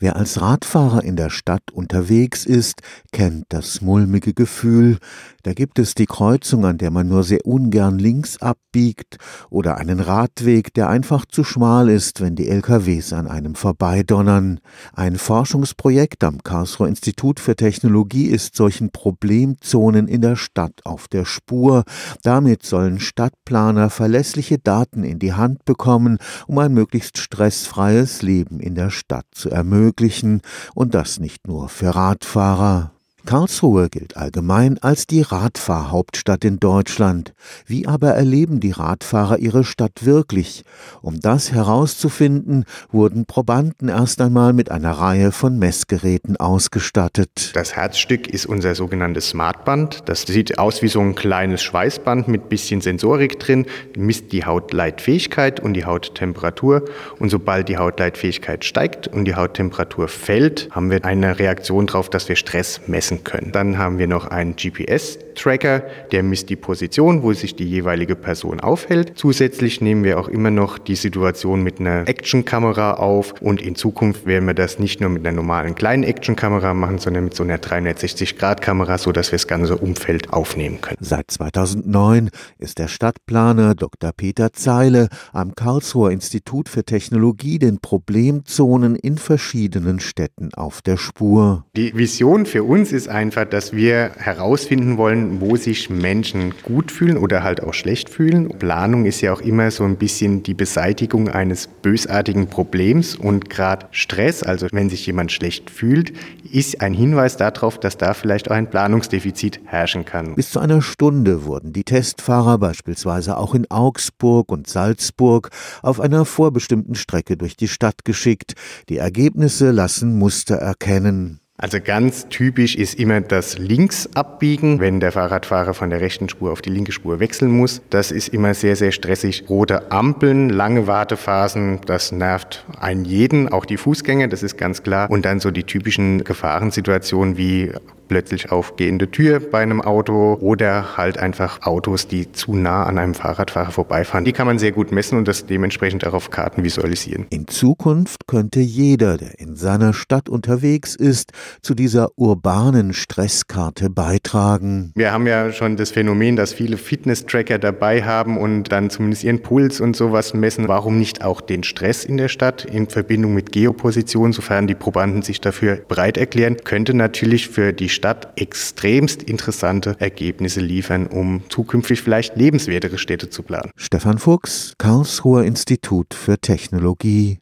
Wer als Radfahrer in der Stadt unterwegs ist, kennt das mulmige Gefühl. Da gibt es die Kreuzung, an der man nur sehr ungern links abbiegt, oder einen Radweg, der einfach zu schmal ist, wenn die LKWs an einem vorbeidonnern. Ein Forschungsprojekt am Karlsruher Institut für Technologie ist solchen Problemzonen in der Stadt auf der Spur. Damit sollen Stadtplaner verlässliche Daten in die Hand bekommen, um ein möglichst stressfreies Leben in der Stadt zu ermöglichen ermöglichen, und das nicht nur für Radfahrer. Karlsruhe gilt allgemein als die Radfahrhauptstadt in Deutschland. Wie aber erleben die Radfahrer ihre Stadt wirklich? Um das herauszufinden, wurden Probanden erst einmal mit einer Reihe von Messgeräten ausgestattet. Das Herzstück ist unser sogenanntes Smartband. Das sieht aus wie so ein kleines Schweißband mit bisschen Sensorik drin, misst die Hautleitfähigkeit und die Hauttemperatur. Und sobald die Hautleitfähigkeit steigt und die Hauttemperatur fällt, haben wir eine Reaktion darauf, dass wir Stress messen können. Dann haben wir noch einen GPS-Tracker, der misst die Position, wo sich die jeweilige Person aufhält. Zusätzlich nehmen wir auch immer noch die Situation mit einer Actionkamera auf und in Zukunft werden wir das nicht nur mit einer normalen kleinen Actionkamera machen, sondern mit so einer 360-Grad-Kamera, sodass wir das ganze Umfeld aufnehmen können. Seit 2009 ist der Stadtplaner Dr. Peter Zeile am Karlsruher Institut für Technologie den Problemzonen in verschiedenen Städten auf der Spur. Die Vision für uns ist einfach, dass wir herausfinden wollen, wo sich Menschen gut fühlen oder halt auch schlecht fühlen. Planung ist ja auch immer so ein bisschen die Beseitigung eines bösartigen Problems und gerade Stress, also wenn sich jemand schlecht fühlt, ist ein Hinweis darauf, dass da vielleicht auch ein Planungsdefizit herrschen kann. Bis zu einer Stunde wurden die Testfahrer beispielsweise auch in Augsburg und Salzburg auf einer vorbestimmten Strecke durch die Stadt geschickt. Die Ergebnisse lassen Muster erkennen. Also ganz typisch ist immer das Linksabbiegen, wenn der Fahrradfahrer von der rechten Spur auf die linke Spur wechseln muss. Das ist immer sehr, sehr stressig. Rote Ampeln, lange Wartephasen, das nervt einen jeden, auch die Fußgänger, das ist ganz klar. Und dann so die typischen Gefahrensituationen wie plötzlich aufgehende Tür bei einem Auto oder halt einfach Autos, die zu nah an einem Fahrradfahrer vorbeifahren. Die kann man sehr gut messen und das dementsprechend auch auf Karten visualisieren. In Zukunft könnte jeder, der in seiner Stadt unterwegs ist, zu dieser urbanen Stresskarte beitragen. Wir haben ja schon das Phänomen, dass viele Fitness-Tracker dabei haben und dann zumindest ihren Puls und sowas messen. Warum nicht auch den Stress in der Stadt in Verbindung mit Geoposition, sofern die Probanden sich dafür bereit erklären, könnte natürlich für die Stadt extremst interessante Ergebnisse liefern, um zukünftig vielleicht lebenswertere Städte zu planen. Stefan Fuchs, Karlsruher Institut für Technologie